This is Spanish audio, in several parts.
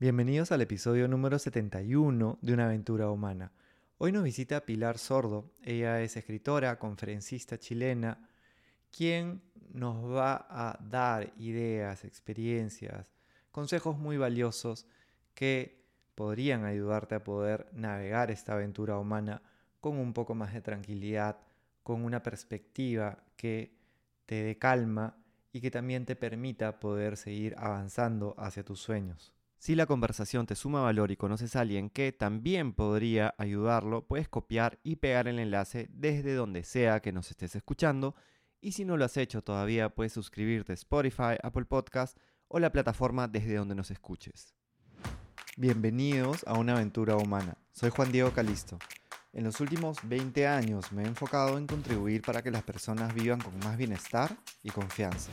Bienvenidos al episodio número 71 de Una aventura humana. Hoy nos visita Pilar Sordo. Ella es escritora, conferencista chilena, quien nos va a dar ideas, experiencias, consejos muy valiosos que podrían ayudarte a poder navegar esta aventura humana con un poco más de tranquilidad, con una perspectiva que te dé calma y que también te permita poder seguir avanzando hacia tus sueños. Si la conversación te suma valor y conoces a alguien que también podría ayudarlo, puedes copiar y pegar el enlace desde donde sea que nos estés escuchando. Y si no lo has hecho todavía, puedes suscribirte a Spotify, Apple Podcast o la plataforma desde donde nos escuches. Bienvenidos a una aventura humana. Soy Juan Diego Calisto. En los últimos 20 años me he enfocado en contribuir para que las personas vivan con más bienestar y confianza.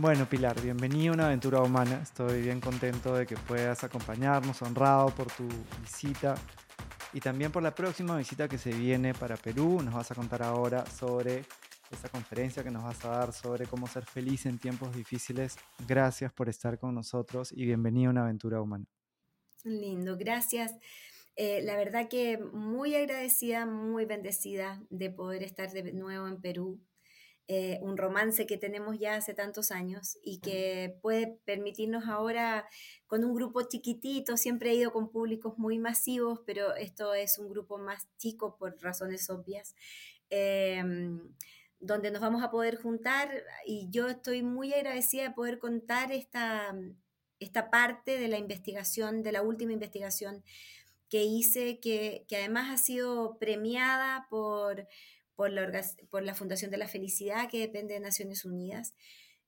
Bueno, Pilar, bienvenido a una aventura humana. Estoy bien contento de que puedas acompañarnos, honrado por tu visita y también por la próxima visita que se viene para Perú. Nos vas a contar ahora sobre esta conferencia que nos vas a dar sobre cómo ser feliz en tiempos difíciles. Gracias por estar con nosotros y bienvenido a una aventura humana. Lindo, gracias. Eh, la verdad que muy agradecida, muy bendecida de poder estar de nuevo en Perú eh, un romance que tenemos ya hace tantos años y que puede permitirnos ahora con un grupo chiquitito, siempre he ido con públicos muy masivos, pero esto es un grupo más chico por razones obvias. Em, donde nos vamos a poder juntar y yo estoy muy agradecida de poder contar esta, esta parte de la investigación, de la última investigación que hice, que, que además ha sido premiada por por la, Fundación de la Felicidad, que depende de Naciones Unidas.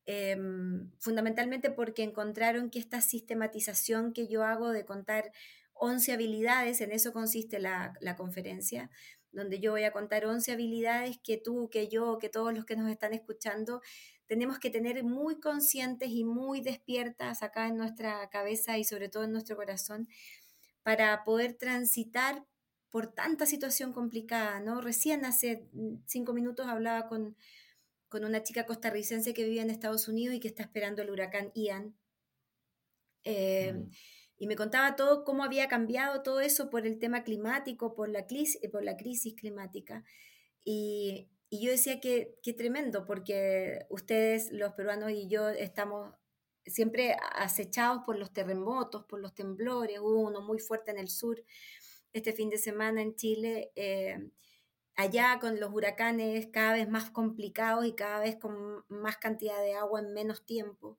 Em, fundamentalmente porque encontraron que esta sistematización que yo hago de contar 11 habilidades, en eso consiste la, la, conferencia, donde yo voy a contar 11 habilidades que tú, que yo, que todos los que nos están escuchando, tenemos que tener muy conscientes y muy despiertas acá en nuestra cabeza y sobre todo en nuestro corazón para poder transitar por tanta situación complicada, ¿no? Recién hace mm, cinco minutos hablaba con, una chica costarricense que vive en Estados Unidos y que está esperando el huracán Ian. Eh, mm. Y me contaba todo cómo había cambiado todo eso por el tema climático, por la, crisis, por la crisis climática. Y, yo decía que, qué tremendo, porque ustedes, los peruanos y yo, estamos siempre acechados por los terremotos, por los temblores, hubo uno muy fuerte en el sur este fin de semana en Chile, eh, allá con los huracanes cada vez más complicados y cada vez con más cantidad de agua en menos tiempo.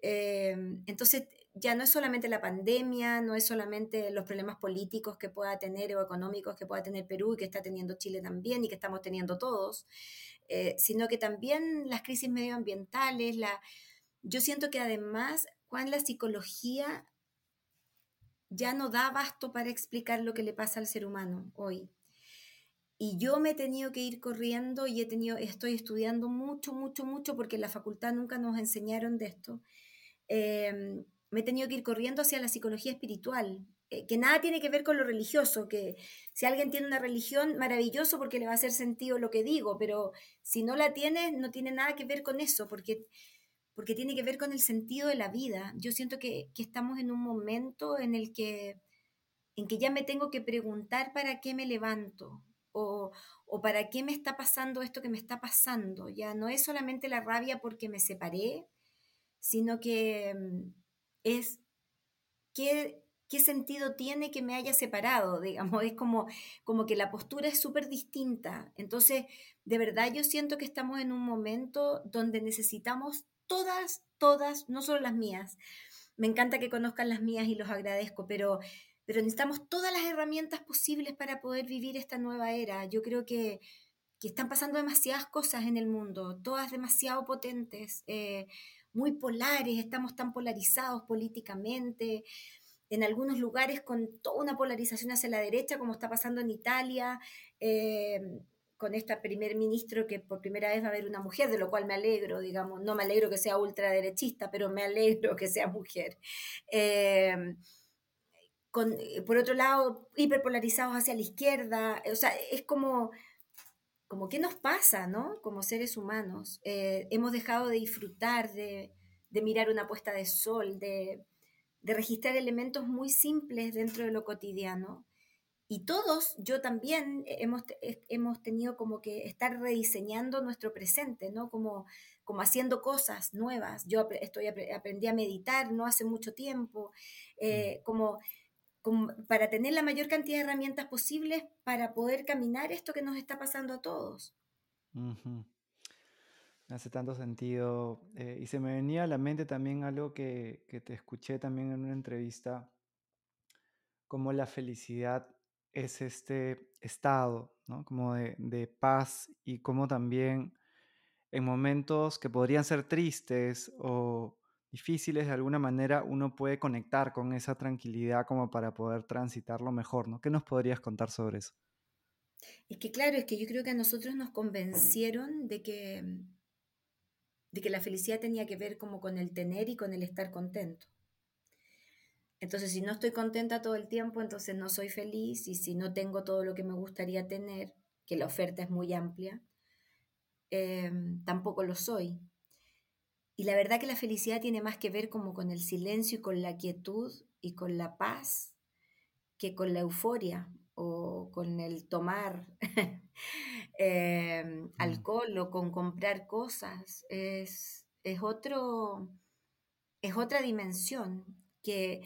Eh, entonces, ya no es solamente la pandemia, no es solamente los problemas políticos que pueda tener o económicos que pueda tener Perú y que está teniendo Chile también y que estamos teniendo todos, eh, sino que también las crisis medioambientales, la... yo siento que además, Juan, la psicología ya no da abasto para explicar lo que le pasa al ser humano hoy. Y yo me he tenido que ir corriendo y he tenido, estoy estudiando mucho, mucho, mucho, porque en la facultad nunca nos enseñaron de esto. Em, me he tenido que ir corriendo hacia la psicología espiritual, eh, que nada tiene que ver con lo religioso, que si alguien tiene una religión, maravilloso porque le va a hacer sentido lo que digo, pero si no la tiene, no tiene nada que ver con eso, porque porque tiene que ver con el sentido de la vida. Yo siento que, estamos en un momento en el que, en que ya me tengo que preguntar para qué me levanto o, para qué me está pasando esto que me está pasando. Ya no es solamente la rabia porque me separé, sino que mm, es qué, qué sentido tiene que me haya separado, digamos, es como, como que la postura es súper distinta. Entonces, de verdad yo siento que estamos en un momento donde necesitamos todas, todas, no solo las mías. Me encanta que conozcan las mías y los agradezco, pero, pero necesitamos todas las herramientas posibles para poder vivir esta nueva era. Yo creo que, que están pasando demasiadas cosas en el mundo, todas demasiado potentes, eh, muy polares, estamos tan polarizados políticamente. en algunos lugares con toda una polarización hacia la derecha, como está pasando en Italia, eh, con esta primer ministro que por primera vez va a haber una mujer, de lo cual me alegro, digamos, no me alegro que sea ultraderechista, pero me alegro que sea mujer. Eh, con, por otro lado, hiperpolarizados hacia la izquierda, o sea, es como como qué nos pasa, ¿no? Como seres humanos. Eh, hemos dejado de disfrutar, de, mirar una puesta de sol, de, registrar elementos muy simples dentro de lo cotidiano. Y todos, yo también, hemos, hemos tenido como que estar rediseñando nuestro presente, ¿no? Como, como haciendo cosas nuevas. Yo estoy, aprendí a meditar no hace mucho tiempo, eh, mm. como para tener la mayor cantidad de herramientas posibles para poder caminar esto que nos está pasando a todos. Hace tanto sentido. Eh, y se me venía a la mente también algo que, que, te escuché también en una entrevista, como la felicidad es este estado, ¿no? Como de, de paz y como también en momentos que podrían ser tristes o difíciles, de alguna manera uno puede conectar con esa tranquilidad como para poder transitarlo mejor, ¿no? ¿Qué nos podrías contar sobre eso? Es que claro, es que yo creo que a nosotros nos convencieron de que, de que la felicidad tenía que ver como con el tener y con el estar contento. Entonces, si no estoy contenta todo el tiempo, entonces no soy feliz y si no tengo todo lo que me gustaría tener, que la oferta es muy amplia, eh, tampoco lo soy. Y la verdad que la felicidad tiene más que ver como con el silencio y con la quietud y con la paz que con la euforia o con el tomar em, mm. alcohol o con comprar cosas. Es, es, otro, es otra dimensión que,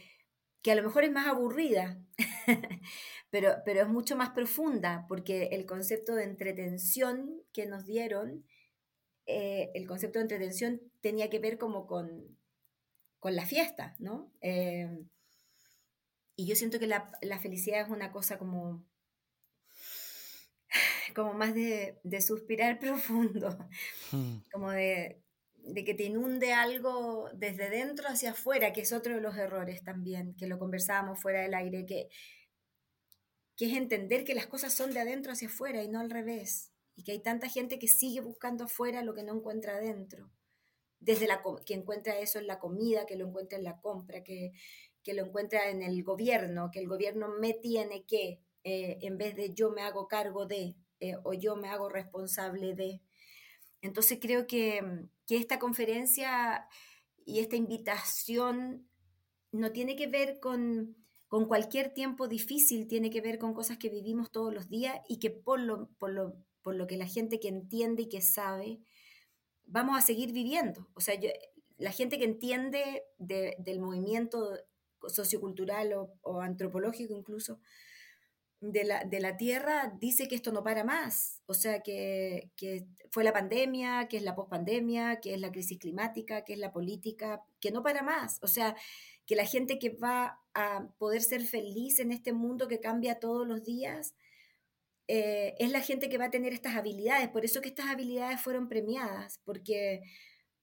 que a lo mejor es más aburrida, pero, pero es mucho más profunda porque el concepto de entretención que nos dieron eh, el concepto de entretención tenía que ver como con, con la fiesta, ¿no? Eh, y yo siento que la, felicidad es una cosa como, como más de, suspirar profundo, hmm. como de, que te inunde algo desde dentro hacia afuera, que es otro de los errores también, que lo conversábamos fuera del aire, que, que es entender que las cosas son de adentro hacia afuera y no al revés y que hay tanta gente que sigue buscando afuera lo que no encuentra adentro. Desde la, que encuentra eso en la comida, que lo encuentra en la compra, que, que lo encuentra en el gobierno, que el gobierno me tiene que, eh, en vez de yo me hago cargo de, eh, o yo me hago responsable de. Entonces creo que, que esta conferencia y esta invitación no tiene que ver con, con cualquier tiempo difícil, tiene que ver con cosas que vivimos todos los días y que por lo, por lo por lo que la gente que entiende y que sabe, vamos a seguir viviendo. O sea, la gente que entiende del movimiento sociocultural o, antropológico incluso de la, Tierra dice que esto no para más. O sea, que, que fue la pandemia, que es la pospandemia, que es la crisis climática, que es la política, que no para más. O sea, que la gente que va a poder ser feliz en este mundo que cambia todos los días, eh, es la gente que va a tener estas habilidades. Por eso que estas habilidades fueron premiadas, porque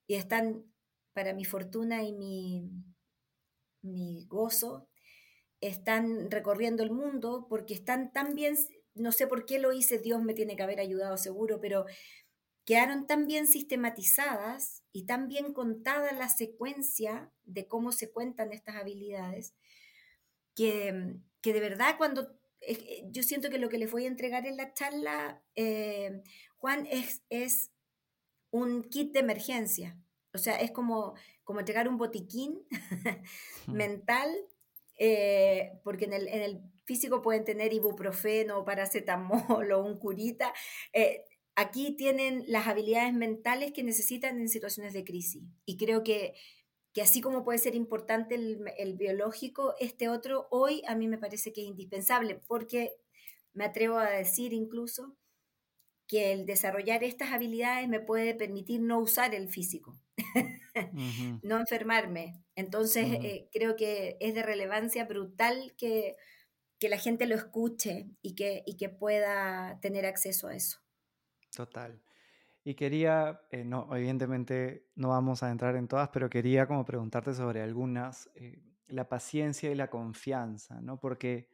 y están, para mi fortuna y mi, mi gozo, están recorriendo el mundo porque están tan bien, no sé por qué lo hice, Dios me tiene que haber ayudado seguro, pero quedaron tan bien sistematizadas y tan bien contada la secuencia de cómo se cuentan estas habilidades, que, que de verdad cuando eh, yo siento que lo que les voy a entregar en la charla, eh, Juan, es, es un kit de emergencia. O sea, es como, como entregar un botiquín mental, eh, porque en el, el, físico pueden tener ibuprofeno, paracetamol o un curita. aquí tienen las habilidades mentales que necesitan en situaciones de crisis. Y creo que que así como puede ser importante el, biológico, este otro hoy a mí me parece que es indispensable, porque me atrevo a decir incluso que el desarrollar estas habilidades me puede permitir no usar el físico, no enfermarme. Entonces, eh, creo que es de relevancia brutal que, que la gente lo escuche y que, y que pueda tener acceso a eso. Total. Y quería, eh, no, evidentemente no vamos a entrar en todas, pero quería como preguntarte sobre algunas. Eh, la paciencia y la confianza, ¿no? Porque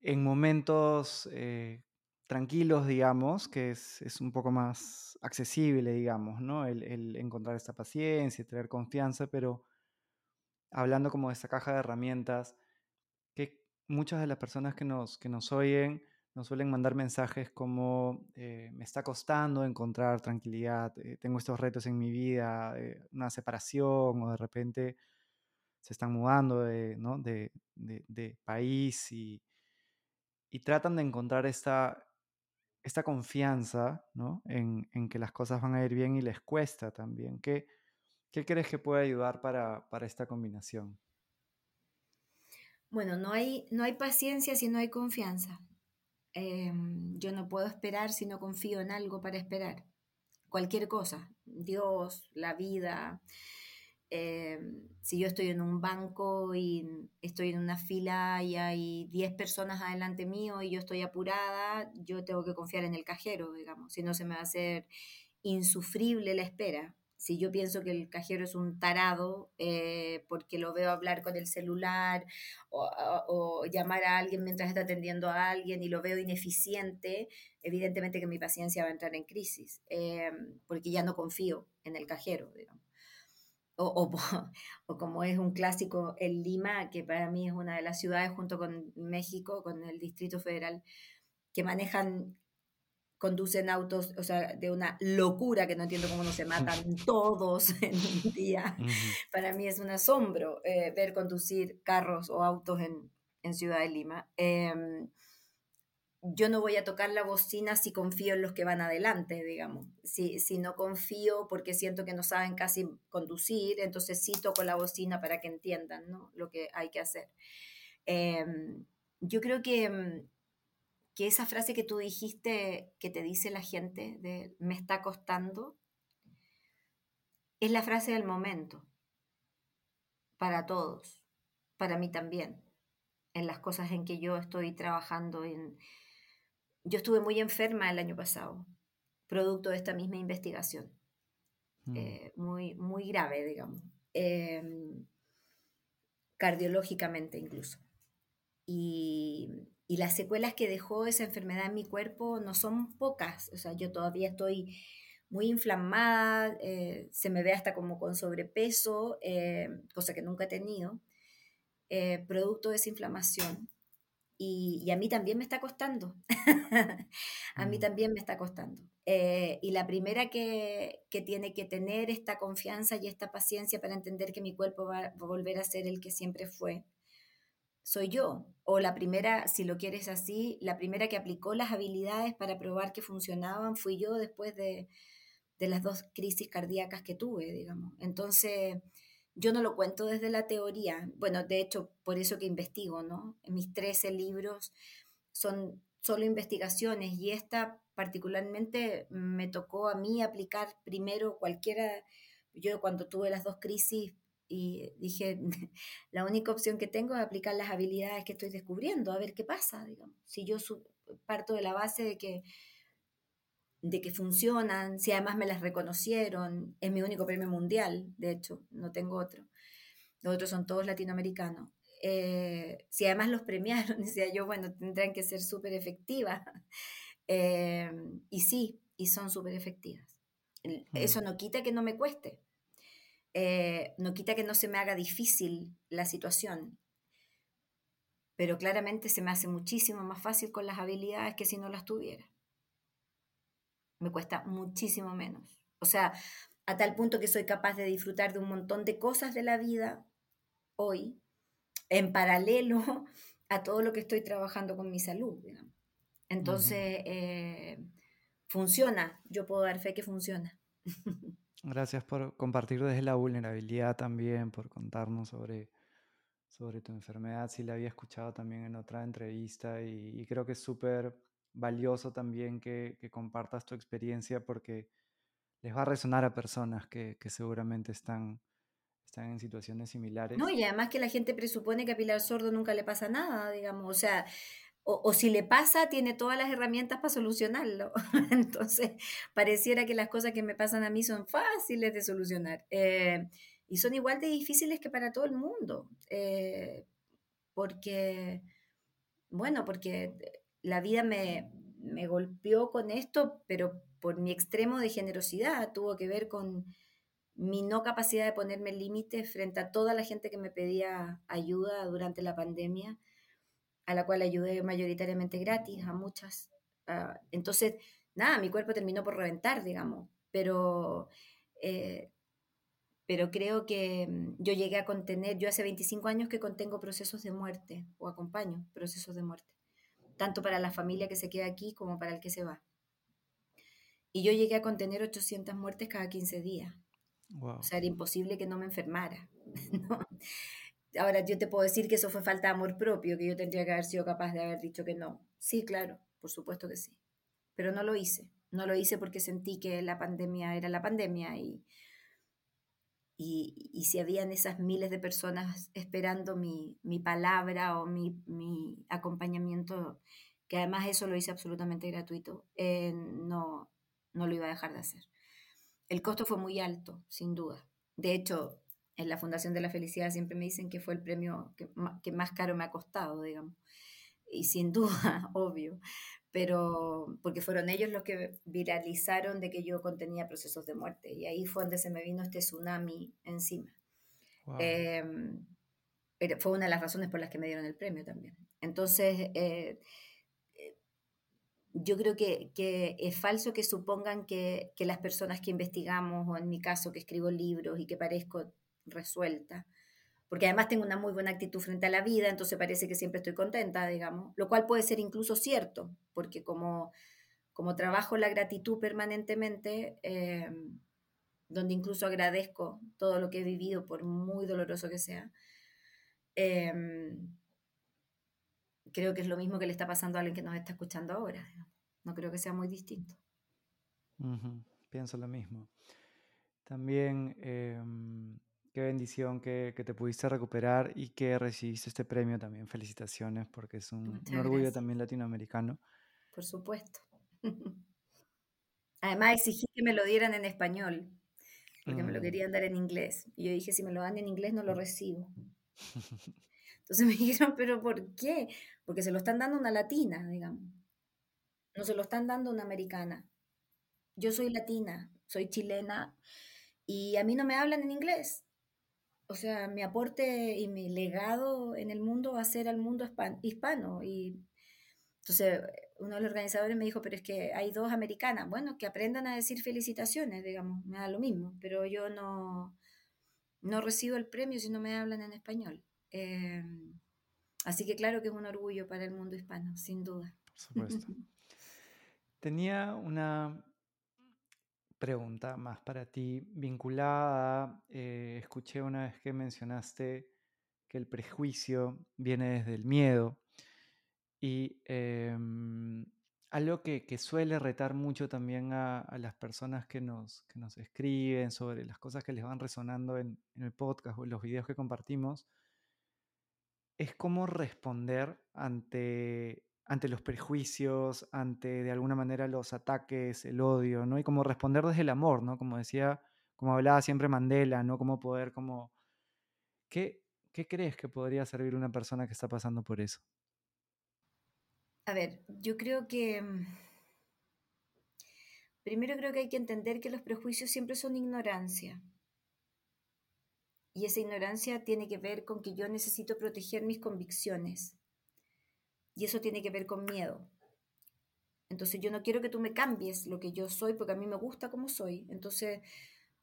en momentos eh, tranquilos, digamos, que es, un poco más accesible, digamos, ¿no? El, encontrar esta paciencia, tener confianza, pero hablando como de esta caja de herramientas, que muchas de las personas que nos, que nos oyen nos suelen mandar mensajes como eh, me está costando encontrar tranquilidad, eh, tengo estos retos en mi vida, una separación o de repente se están mudando de, ¿no? de, de país y, y tratan de encontrar esta, esta confianza ¿no? en, que las cosas van a ir bien y les cuesta también. ¿Qué, qué crees que puede ayudar para, para esta combinación? Bueno, no hay, no hay paciencia si no hay confianza. Em, yo no puedo esperar si no confío en algo para esperar. Cualquier cosa, Dios, la vida, Em, si yo estoy en un banco y estoy en una fila y hay 10 personas adelante mío y yo estoy apurada, yo tengo que confiar en el cajero, digamos, si no se me va a hacer insufrible la espera. Si yo pienso que el cajero es un tarado eh, porque lo veo hablar con el celular o, llamar a alguien mientras está atendiendo a alguien y lo veo ineficiente, evidentemente que mi paciencia va a entrar en crisis em, porque ya no confío en el cajero, digamos. O, o, como es un clásico en Lima, que para mí es una de las ciudades junto con México, con el Distrito Federal, que manejan, conducen autos, o sea, de una locura que no entiendo cómo no se matan todos en un día. Para mí es un asombro eh, ver conducir carros o autos en, en Ciudad de Lima. Eh, yo no voy a tocar la bocina si confío en los que van adelante, digamos. Si, si no confío porque siento que no saben casi conducir, entonces sí toco la bocina para que entiendan ¿no? lo que hay que hacer. Em, yo creo que, mm, que esa frase que tú dijiste, que te dice la gente, me está costando, es la frase del momento, para todos, para mí también, en las cosas en que yo estoy trabajando yo estuve muy enferma el año pasado, producto de esta misma investigación. Mm. Eh, muy, muy grave, digamos. Em, cardiológicamente incluso. Y, y, las secuelas que dejó esa enfermedad en mi cuerpo no son pocas. O sea, yo todavía estoy muy inflamada, eh, se me ve hasta como con sobrepeso, eh, cosa que nunca he tenido, producto de esa inflamación. Y, a mí también me está costando. a mí mm. también me está costando. Eh, y la primera que, que, tiene que tener esta confianza y esta paciencia para entender que mi cuerpo va, a volver a ser el que siempre fue, soy yo. O la primera, si lo quieres así, la primera que aplicó las habilidades para probar que funcionaban fui yo después de, de las dos crisis cardíacas que tuve, digamos. Entonces yo no lo cuento desde la teoría, bueno, de hecho, por eso que investigo, ¿no? Mis 13 libros son solo investigaciones y esta particularmente me tocó a mí aplicar primero cualquiera, yo cuando tuve las dos crisis y dije, la única opción que tengo es aplicar las habilidades que estoy descubriendo, a ver qué pasa, digamos. Si yo parto de la base de que de que funcionan, si además me las reconocieron, es mi único premio mundial, de hecho, no tengo otro. Los otros son todos latinoamericanos. Eh, si además los premiaron, decía yo, bueno, tendrán que ser súper efectivas. Eh, y sí, y son súper efectivas. Eso no quita que no me cueste. Eh, no quita que no se me haga difícil la situación. Pero claramente se me hace muchísimo más fácil con las habilidades que si no las tuviera me cuesta muchísimo menos. O sea, a tal punto que soy capaz de disfrutar de un montón de cosas de la vida hoy, en paralelo a todo lo que estoy trabajando con mi salud. Entonces, eh, funciona, yo puedo dar fe que funciona. Gracias por compartir desde la vulnerabilidad también, por contarnos sobre, sobre tu enfermedad. Sí, la había escuchado también en otra entrevista y, y creo que es súper valioso también que, compartas tu experiencia porque les va a resonar a personas que, seguramente están, están en situaciones similares. No, y además que la gente presupone que a Pilar Sordo nunca le pasa nada, digamos, o sea, o, si le pasa, tiene todas las herramientas para solucionarlo. Entonces, pareciera que las cosas que me pasan a mí son fáciles de solucionar. Eh, y son igual de difíciles que para todo el mundo, eh, porque, bueno, porque la vida me, me golpeó con esto, pero por mi extremo de generosidad, tuvo que ver con mi no capacidad de ponerme límites frente a toda la gente que me pedía ayuda durante la pandemia, a la cual ayudé mayoritariamente gratis, a muchas. Ah, entonces, nada, mi cuerpo terminó por reventar, digamos, pero, eh, pero creo que mm, yo llegué a contener, yo hace 25 años que contengo procesos de muerte o acompaño procesos de muerte, tanto para la familia que se queda aquí como para el que se va. Y yo llegué a contener 800 muertes cada 15 días. O sea, era imposible que no me enfermara. Ahora yo te puedo decir que eso fue falta de amor propio, que yo tendría que haber sido capaz de haber dicho que no. Sí, claro, por supuesto que sí. Pero no lo hice. No lo hice porque sentí que la pandemia era la pandemia y, y, si habían esas miles de personas esperando mi, mi palabra o mi, mi, acompañamiento, que además eso lo hice absolutamente gratuito, eh, no, no lo iba a dejar de hacer. El costo fue muy alto, sin duda. De hecho, en la Fundación de la Felicidad siempre me dicen que fue el premio que, que más caro me ha costado, digamos. Y sin duda, obvio, pero porque fueron ellos los que viralizaron de que yo contenía procesos de muerte. Y ahí fue donde se me vino este tsunami encima. Em, pero fue una de las razones por las que me dieron el premio también. Entonces, eh, yo creo que, es falso que supongan que, las personas que investigamos, o en mi caso que escribo libros y que parezco resuelta, porque además tengo una muy buena actitud frente a la vida, entonces parece que siempre estoy contenta, digamos, lo cual puede ser incluso cierto, porque como, como trabajo la gratitud permanentemente, eh, donde incluso agradezco todo lo que he vivido, por muy doloroso que sea, eh, creo que es lo mismo que le está pasando a alguien que nos está escuchando ahora. No creo que sea muy distinto. Pienso lo mismo. También, em, qué bendición que, te pudiste recuperar y que recibiste este premio también. Felicitaciones porque es un, orgullo también latinoamericano. Por supuesto. Además exigí que me lo dieran en español, porque me lo mm. querían dar en inglés. Y yo dije, si me lo dan en inglés no lo recibo. Entonces me dijeron, pero ¿por qué? Porque se lo están dando una latina, digamos. No se lo están dando una americana. Yo soy latina, soy chilena y a mí no me hablan en inglés. O sea, mi aporte y mi legado en el mundo va a ser al mundo hispano. Y entonces uno de los organizadores me dijo, pero es que hay dos americanas. Bueno, que aprendan a decir felicitaciones, digamos, me da lo mismo, pero yo no, no recibo el premio si no me hablan en español. Em, así que claro que es un orgullo para el mundo hispano, sin duda. Por supuesto. Tenía una pregunta más para ti vinculada, eh, escuché una vez que mencionaste que el prejuicio viene desde el miedo y em, algo que, suele retar mucho también a, las personas que nos, que nos escriben sobre las cosas que les van resonando en, en el podcast o en los videos que compartimos es cómo responder ante, ante los prejuicios, ante de alguna manera los ataques, el odio, ¿no? Y cómo responder desde el amor, ¿no? Como decía, como hablaba siempre Mandela, ¿no? Cómo poder, como... ¿Qué, ¿Qué crees que podría servir una persona que está pasando por eso? A ver, yo creo que... Mm, primero creo que hay que entender que los prejuicios siempre son ignorancia. Y esa ignorancia tiene que ver con que yo necesito proteger mis convicciones. Y eso tiene que ver con miedo. Entonces yo no quiero que tú me cambies lo que yo soy porque a mí me gusta como soy. Entonces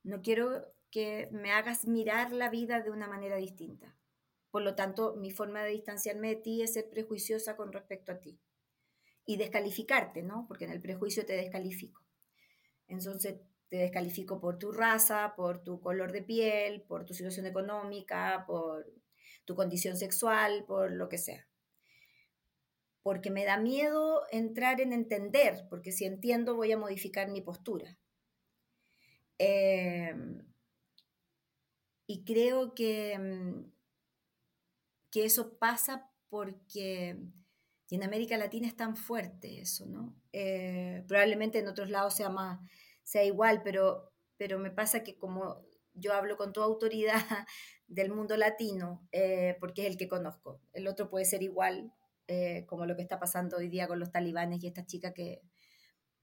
no quiero que me hagas mirar la vida de una manera distinta. Por lo tanto, mi forma de distanciarme de ti es ser prejuiciosa con respecto a ti. Y descalificarte, ¿no? Porque en el prejuicio te descalifico. Entonces, te descalifico por tu raza, por tu color de piel, por tu situación económica, por tu condición sexual, por lo que sea. Porque me da miedo entrar en entender, porque si entiendo voy a modificar mi postura. Em, y creo que, mm, que eso pasa porque en América Latina es tan fuerte eso, ¿no? Eh, probablemente en otros lados sea más sea igual, pero, pero me pasa que como yo hablo con toda autoridad del mundo latino eh, porque es el que conozco. El otro puede ser igual, eh, como lo que está pasando hoy día con los talibanes y esta chica que,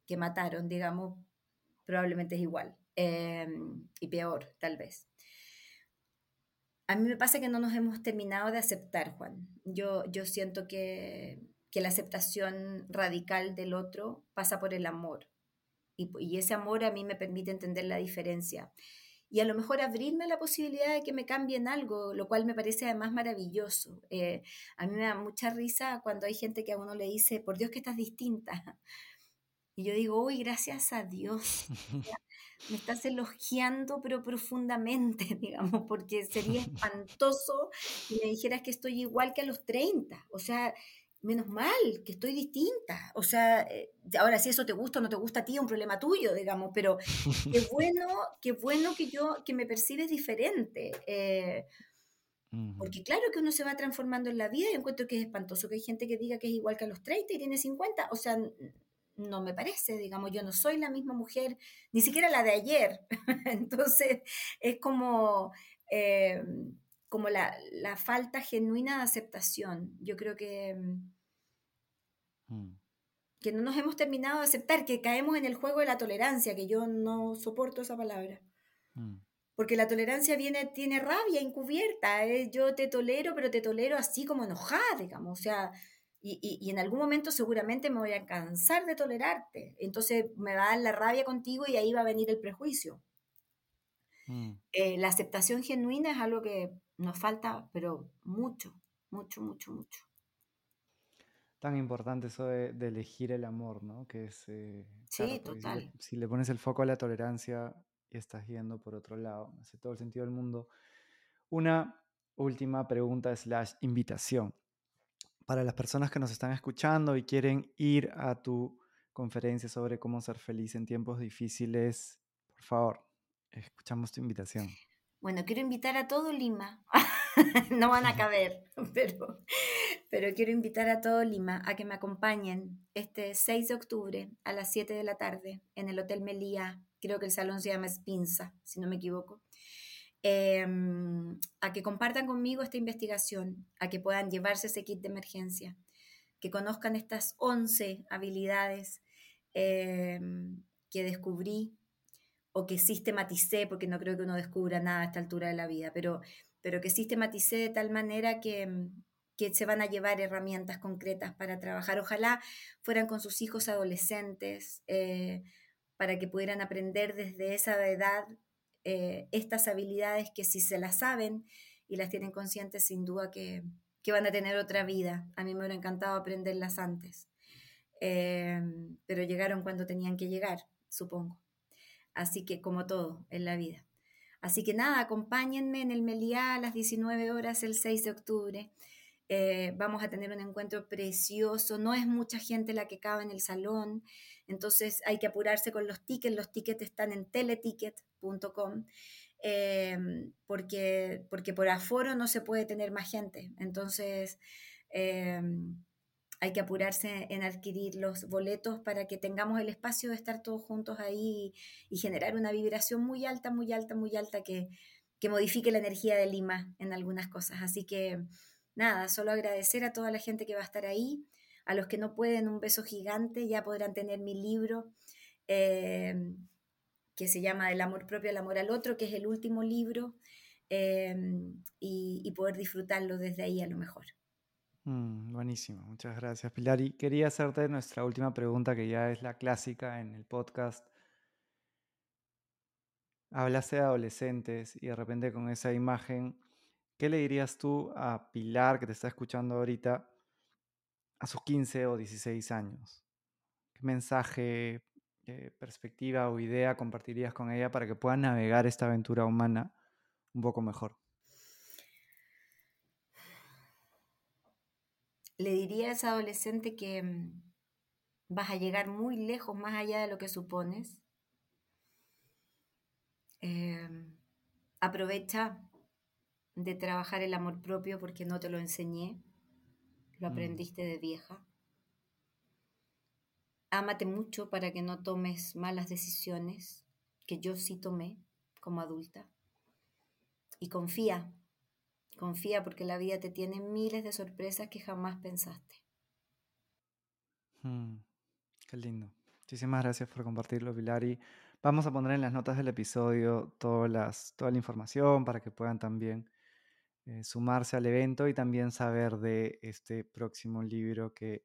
que mataron, digamos, probablemente es igual. Em, y peor, tal vez. A mí me pasa que no nos hemos terminado de aceptar, Juan. Yo, yo siento que, que la aceptación radical del otro pasa por el amor. Y, y, ese amor a mí me permite entender la diferencia. Y a lo mejor abrirme la posibilidad de que me cambien algo, lo cual me parece además maravilloso. Eh, a mí me da mucha risa cuando hay gente que a uno le dice, por Dios que estás distinta. Y yo digo, uy, gracias a Dios. me estás elogiando, pero profundamente, digamos, porque sería espantoso si me dijeras que estoy igual que a los 30. O sea, menos mal, que estoy distinta. O sea, eh, ahora si eso te gusta o no te gusta a ti, es un problema tuyo, digamos, pero qué bueno, qué bueno que yo, que me percibes diferente. Eh, porque claro que uno se va transformando en la vida y encuentro que es espantoso que hay gente que diga que es igual que a los 30 y tiene 50. O sea, no me parece, digamos, yo no soy la misma mujer, ni siquiera la de ayer. Entonces, es como, eh, como la, falta genuina de aceptación. Yo creo que, mm. que no nos hemos terminado de aceptar, que caemos en el juego de la tolerancia, que yo no soporto esa palabra. Mm. Porque la tolerancia viene, tiene rabia encubierta. ¿eh? Yo te tolero, pero te tolero así como enojada, digamos. O sea, y, en algún momento seguramente me voy a cansar de tolerarte. Entonces me va a dar la rabia contigo y ahí va a venir el prejuicio. Mm. Eh, la aceptación genuina es algo que nos falta, pero mucho, mucho, mucho, mucho. Tan importante eso de, elegir el amor, ¿no? Que es... Eh, sí, total. Si le, pones el foco a la tolerancia y estás yendo por otro lado, hace todo el sentido del mundo. Una última pregunta slash invitación para las personas que nos están escuchando y quieren ir a tu conferencia sobre cómo ser feliz en tiempos difíciles, por favor, escuchamos tu invitación. Bueno, quiero invitar a todo Lima. no van a caber, pero, pero quiero invitar a todo Lima a que me acompañen este 6 de octubre a las 7 de la tarde en el Hotel Melía. Creo que el salón se llama Spinza, si no me equivoco. Em, a que compartan conmigo esta investigación, a que puedan llevarse ese kit de emergencia, que conozcan estas 11 habilidades em, que descubrí o que sistematicé, porque no creo que uno descubra nada a esta altura de la vida, pero, pero que sistematicé de tal manera que, que se van a llevar herramientas concretas para trabajar. Ojalá fueran con sus hijos adolescentes, eh, para que pudieran aprender desde esa edad eh, estas habilidades que si se las saben y las tienen conscientes, sin duda que, van a tener otra vida. A mí me hubiera encantado aprenderlas antes, em, pero llegaron cuando tenían que llegar, supongo. Así que como todo en la vida. Así que nada, acompáñenme en el Meliá a las 19 horas el 6 de octubre. Eh, vamos a tener un encuentro precioso. No es mucha gente la que cabe en el salón. Entonces hay que apurarse con los tickets, los tickets están en teleticket.com, em, porque, porque por aforo no se puede tener más gente. Entonces em, hay que apurarse en adquirir los boletos para que tengamos el espacio de estar todos juntos ahí y, generar una vibración muy alta, muy alta, muy alta que, que modifique la energía de Lima en algunas cosas. Así que nada, solo agradecer a toda la gente que va a estar ahí. A los que no pueden, un beso gigante, ya podrán tener mi libro eh, que se llama El amor propio, el amor al otro, que es el último libro, eh, y, poder disfrutarlo desde ahí a lo mejor. Mm, buenísimo, muchas gracias Pilar. Y quería hacerte nuestra última pregunta, que ya es la clásica en el podcast. Hablaste de adolescentes y de repente con esa imagen, ¿qué le dirías tú a Pilar que te está escuchando ahorita a sus 15 o 16 años? ¿Qué mensaje, eh, perspectiva o idea compartirías con ella para que pueda navegar esta aventura humana un poco mejor? Le diría a esa adolescente que mm, vas a llegar muy lejos, más allá de lo que supones. Em, aprovecha de trabajar el amor propio porque no te lo enseñé lo mm. aprendiste de vieja. Ámate mucho para que no tomes malas decisiones, que yo sí tomé como adulta. y confía, confía porque la vida te tiene miles de sorpresas que jamás pensaste. Mm, qué lindo. Muchísimas gracias por compartirlo, Pilar. Y vamos a poner en las notas del episodio todas las, toda la información para que puedan también eh, sumarse al evento y también saber de este próximo libro que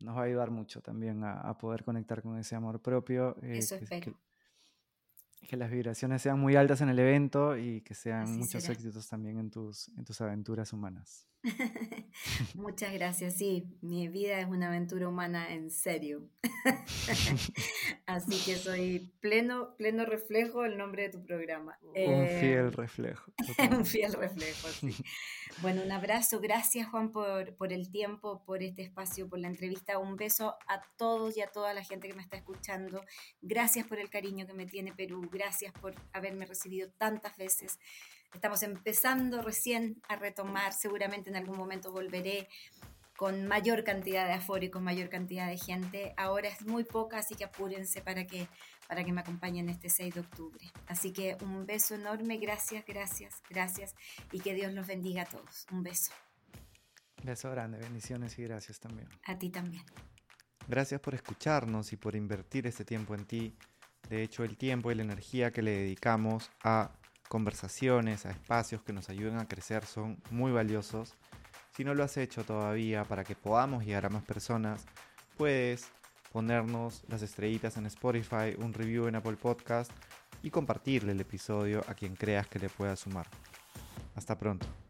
nos va a ayudar mucho también a, poder conectar con ese amor propio. Eh, Eso espero que las vibraciones sean muy altas en el evento y que sean muchos éxitos también en tus, en tus aventuras humanas. Muchas gracias, sí, mi vida es una aventura humana en serio. Así que soy pleno, pleno reflejo el nombre de tu programa. Un fiel eh, reflejo. un fiel reflejo, sí. Bueno, un abrazo, gracias Juan por, por el tiempo, por este espacio, por la entrevista. Un beso a todos y a toda la gente que me está escuchando. Gracias por el cariño que me tiene Perú, gracias por haberme recibido tantas veces. Estamos empezando recién a retomar, seguramente en algún momento volveré con mayor cantidad de aforo y con mayor cantidad de gente. Ahora es muy poca, así que apúrense para que, para que me acompañen este 6 de octubre. Así que un beso enorme, gracias, gracias, gracias y que Dios los bendiga a todos. Un beso. Beso grande, bendiciones y gracias también. A ti también. Gracias por escucharnos y por invertir este tiempo en ti. De hecho, el tiempo y la energía que le dedicamos a conversaciones, a espacios que nos ayuden a crecer son muy valiosos. Si no lo has hecho todavía para que podamos llegar a más personas, puedes ponernos las estrellitas en Spotify, un review en Apple Podcast y compartirle el episodio a quien creas que le pueda sumar. Hasta pronto.